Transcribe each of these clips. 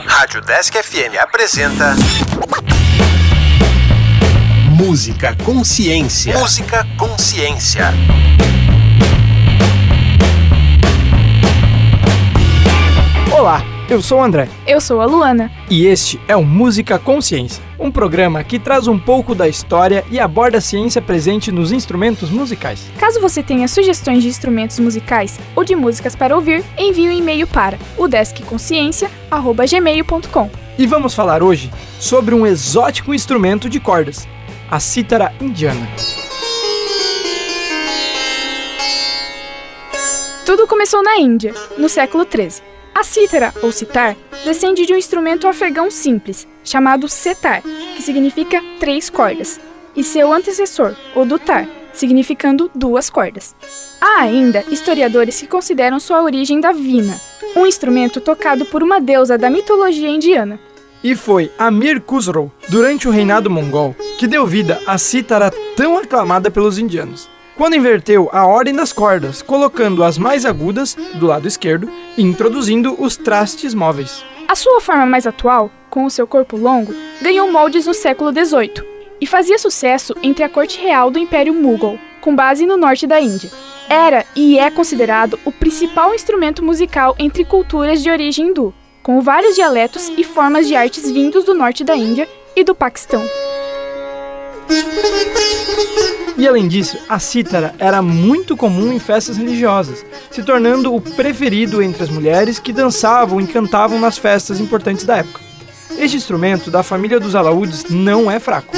Rádio Desk FM apresenta. Música Consciência. Música Consciência. Olá, eu sou o André. Eu sou a Luana. E este é o Música Consciência, um programa que traz um pouco da história e aborda a ciência presente nos instrumentos musicais. Caso você tenha sugestões de instrumentos musicais ou de músicas para ouvir, envie um e-mail para o deskconsciência@gmail.com. E vamos falar hoje sobre um exótico instrumento de cordas, a cítara indiana. Tudo começou na Índia, no século 13. A cítara, ou citar, descende de um instrumento afegão simples, chamado setar, que significa três cordas, e seu antecessor, o dutar, significando duas cordas. Há ainda historiadores que consideram sua origem da vina, um instrumento tocado por uma deusa da mitologia indiana. E foi Amir Khusro, durante o reinado mongol, que deu vida à cítara tão aclamada pelos indianos quando inverteu a ordem das cordas, colocando as mais agudas do lado esquerdo e introduzindo os trastes móveis. A sua forma mais atual, com o seu corpo longo, ganhou moldes no século XVIII e fazia sucesso entre a corte real do Império Mughal, com base no norte da Índia. Era e é considerado o principal instrumento musical entre culturas de origem hindu, com vários dialetos e formas de artes vindos do norte da Índia e do Paquistão. E além disso, a cítara era muito comum em festas religiosas, se tornando o preferido entre as mulheres que dançavam e cantavam nas festas importantes da época. Este instrumento da família dos alaúdes não é fraco.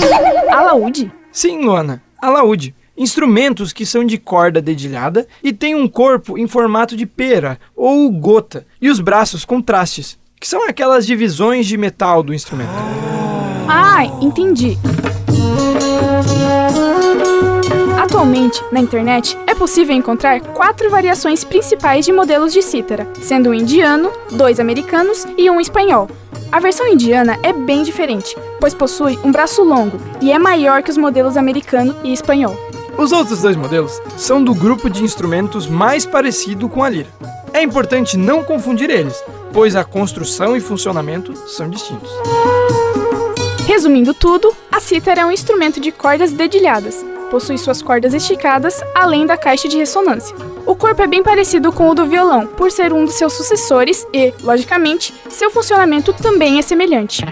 Alaúde? Sim, Luana, alaúde. Instrumentos que são de corda dedilhada e têm um corpo em formato de pera ou gota, e os braços com trastes, que são aquelas divisões de metal do instrumento. Ah, entendi. Atualmente, na internet, é possível encontrar quatro variações principais de modelos de cítara, sendo um indiano, dois americanos e um espanhol. A versão indiana é bem diferente, pois possui um braço longo e é maior que os modelos americano e espanhol. Os outros dois modelos são do grupo de instrumentos mais parecido com a lira. É importante não confundir eles, pois a construção e funcionamento são distintos. Resumindo tudo, a cítara é um instrumento de cordas dedilhadas, possui suas cordas esticadas, além da caixa de ressonância. O corpo é bem parecido com o do violão, por ser um dos seus sucessores e, logicamente, seu funcionamento também é semelhante.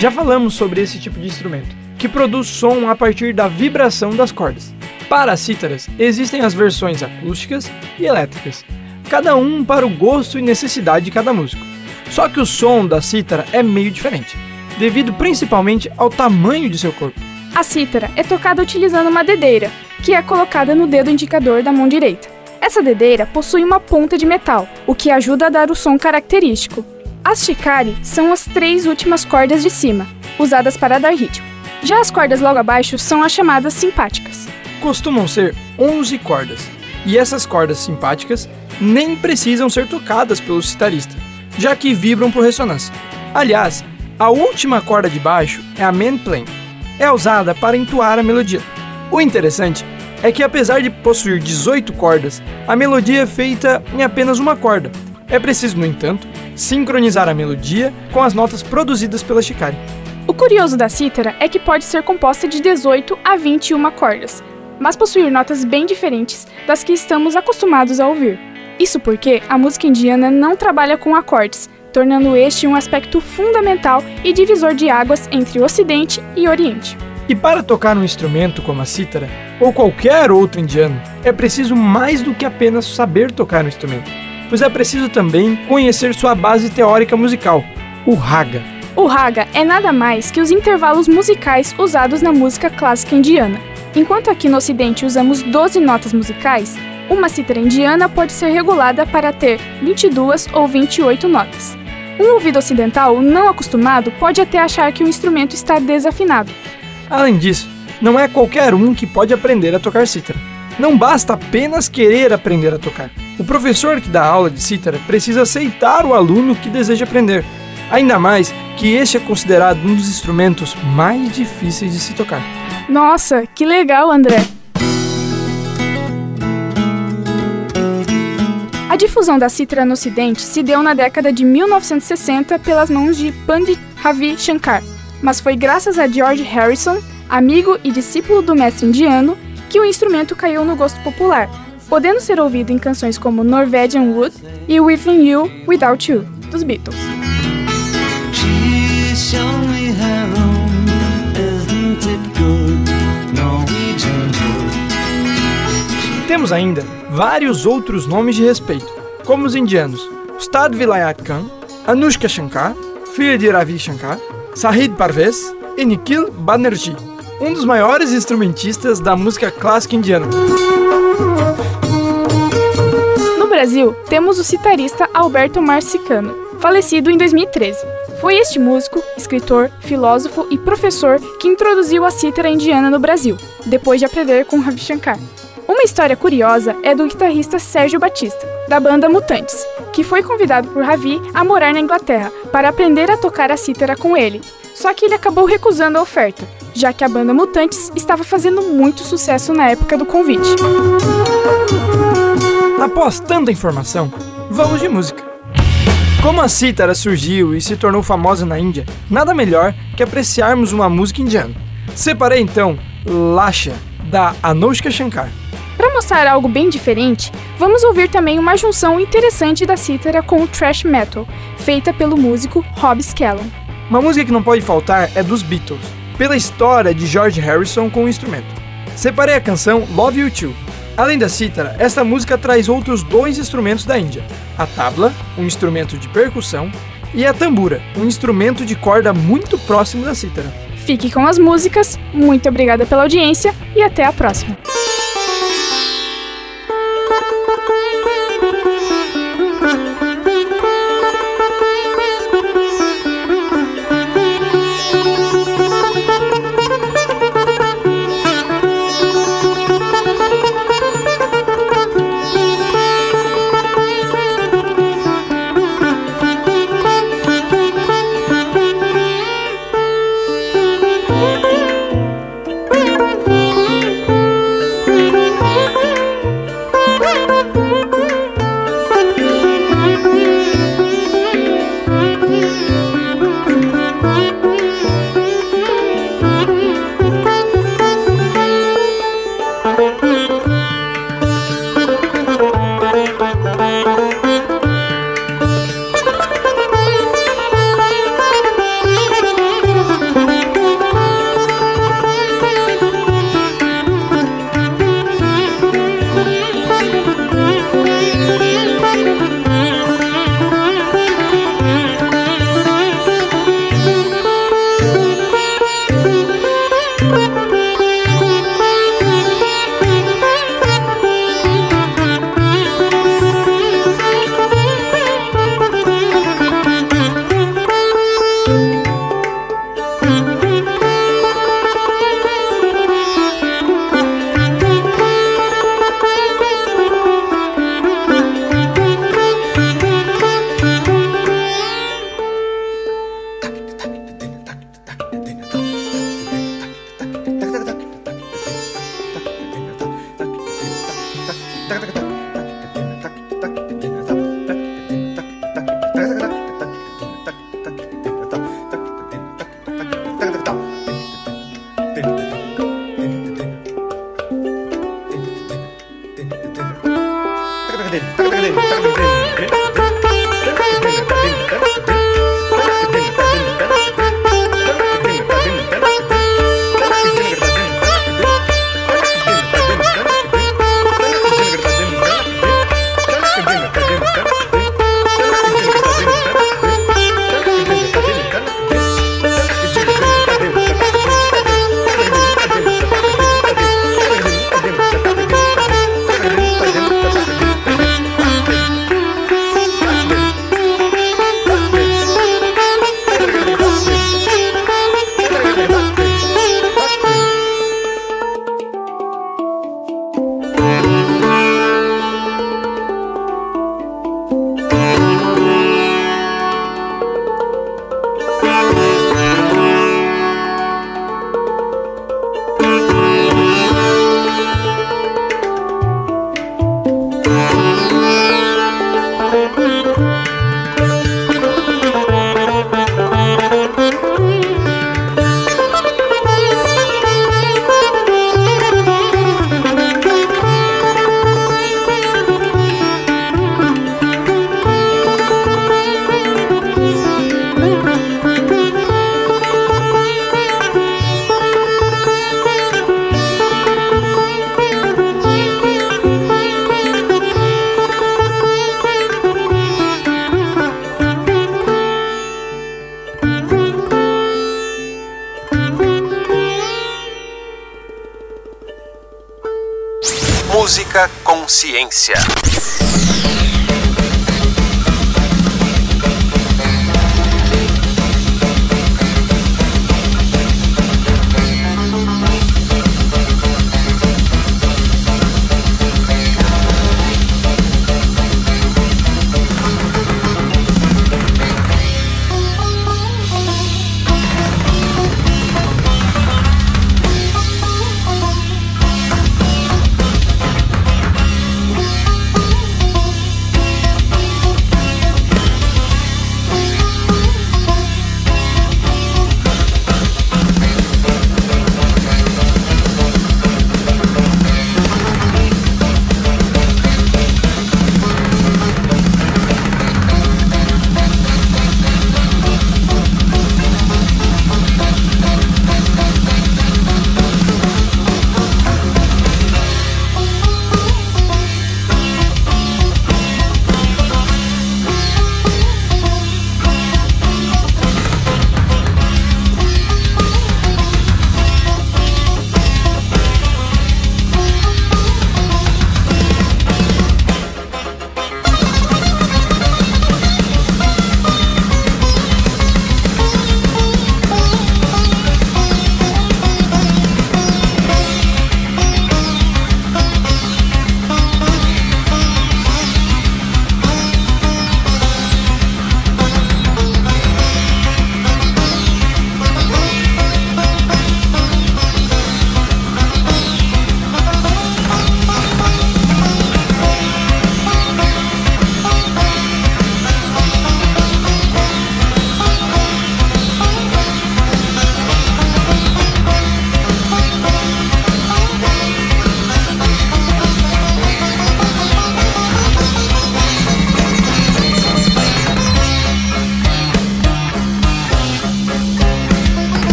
Já falamos sobre esse tipo de instrumento, que produz som a partir da vibração das cordas. Para as cítaras, existem as versões acústicas e elétricas, cada um para o gosto e necessidade de cada músico. Só que o som da cítara é meio diferente, devido principalmente ao tamanho de seu corpo. A cítara é tocada utilizando uma dedeira, que é colocada no dedo indicador da mão direita. Essa dedeira possui uma ponta de metal, o que ajuda a dar o som característico. As shikari são as três últimas cordas de cima, usadas para dar ritmo. Já as cordas logo abaixo são as chamadas simpáticas. Costumam ser 11 cordas, e essas cordas simpáticas nem precisam ser tocadas pelo citarista, já que vibram por ressonância. Aliás, a última corda de baixo é a main plane, é usada para entoar a melodia. O interessante é que, apesar de possuir 18 cordas, a melodia é feita em apenas uma corda. É preciso, no entanto, sincronizar a melodia com as notas produzidas pela Shikari. O curioso da cítara é que pode ser composta de 18 a 21 cordas, mas possuir notas bem diferentes das que estamos acostumados a ouvir. Isso porque a música indiana não trabalha com acordes, tornando este um aspecto fundamental e divisor de águas entre Ocidente e Oriente. E para tocar um instrumento como a cítara, ou qualquer outro indiano, é preciso mais do que apenas saber tocar um instrumento, pois é preciso também conhecer sua base teórica musical, o raga. O raga é nada mais que os intervalos musicais usados na música clássica indiana. Enquanto aqui no Ocidente usamos 12 notas musicais, uma cítara indiana pode ser regulada para ter 22 ou 28 notas. Um ouvido ocidental não acostumado pode até achar que o instrumento está desafinado. Além disso, não é qualquer um que pode aprender a tocar cítara. Não basta apenas querer aprender a tocar. O professor que dá aula de cítara precisa aceitar o aluno que deseja aprender. Ainda mais que este é considerado um dos instrumentos mais difíceis de se tocar. Nossa, que legal, André! Difusão da cítara no Ocidente se deu na década de 1960 pelas mãos de Pandit Ravi Shankar, mas foi graças a George Harrison, amigo e discípulo do mestre indiano, que o instrumento caiu no gosto popular, podendo ser ouvido em canções como Norwegian Wood e Within You, Without You, dos Beatles. Temos ainda vários outros nomes de respeito, como os indianos Ustad Vilayat Khan, Anushka Shankar, filha de Ravi Shankar, Sahid Parvez e Nikhil Banerjee, um dos maiores instrumentistas da música clássica indiana. No Brasil, temos o citarista Alberto Marcicano, falecido em 2013. Foi este músico, escritor, filósofo e professor que introduziu a cítara indiana no Brasil, depois de aprender com Ravi Shankar. Uma história curiosa é do guitarrista Sérgio Batista, da banda Mutantes, que foi convidado por Ravi a morar na Inglaterra para aprender a tocar a cítara com ele. Só que ele acabou recusando a oferta, já que a banda Mutantes estava fazendo muito sucesso na época do convite. Após tanta informação, vamos de música. Como a cítara surgiu e se tornou famosa na Índia, nada melhor que apreciarmos uma música indiana. Separei então Lasha, da Anushka Shankar. Para mostrar algo bem diferente, vamos ouvir também uma junção interessante da cítara com o thrash metal, feita pelo músico Rob Scallon. Uma música que não pode faltar é dos Beatles, pela história de George Harrison com o instrumento. Separei a canção Love You Too. Além da cítara, esta música traz outros dois instrumentos da Índia: a tabla, um instrumento de percussão, e a tambura, um instrumento de corda muito próximo da cítara. Fique com as músicas, muito obrigada pela audiência e até a próxima. Thank you. Ciência.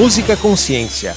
Música Consciência.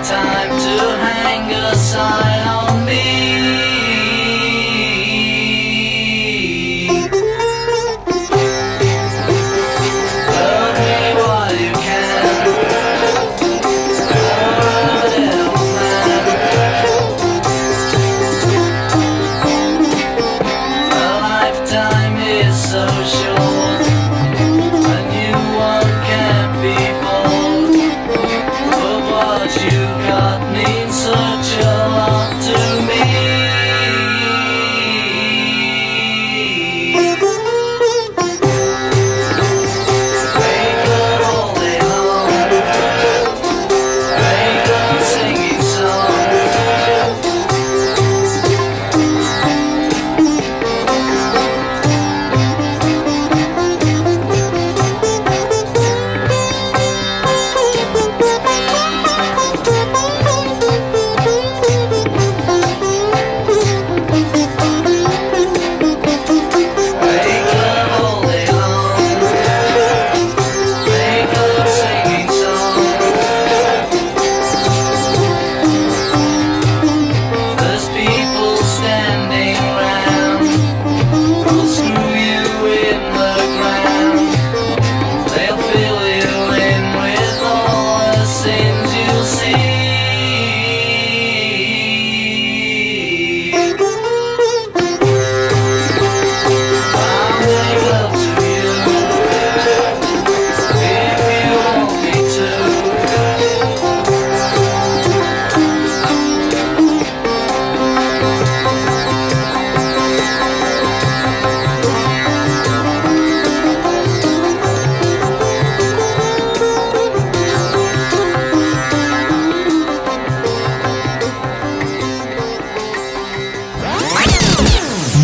Consciência. so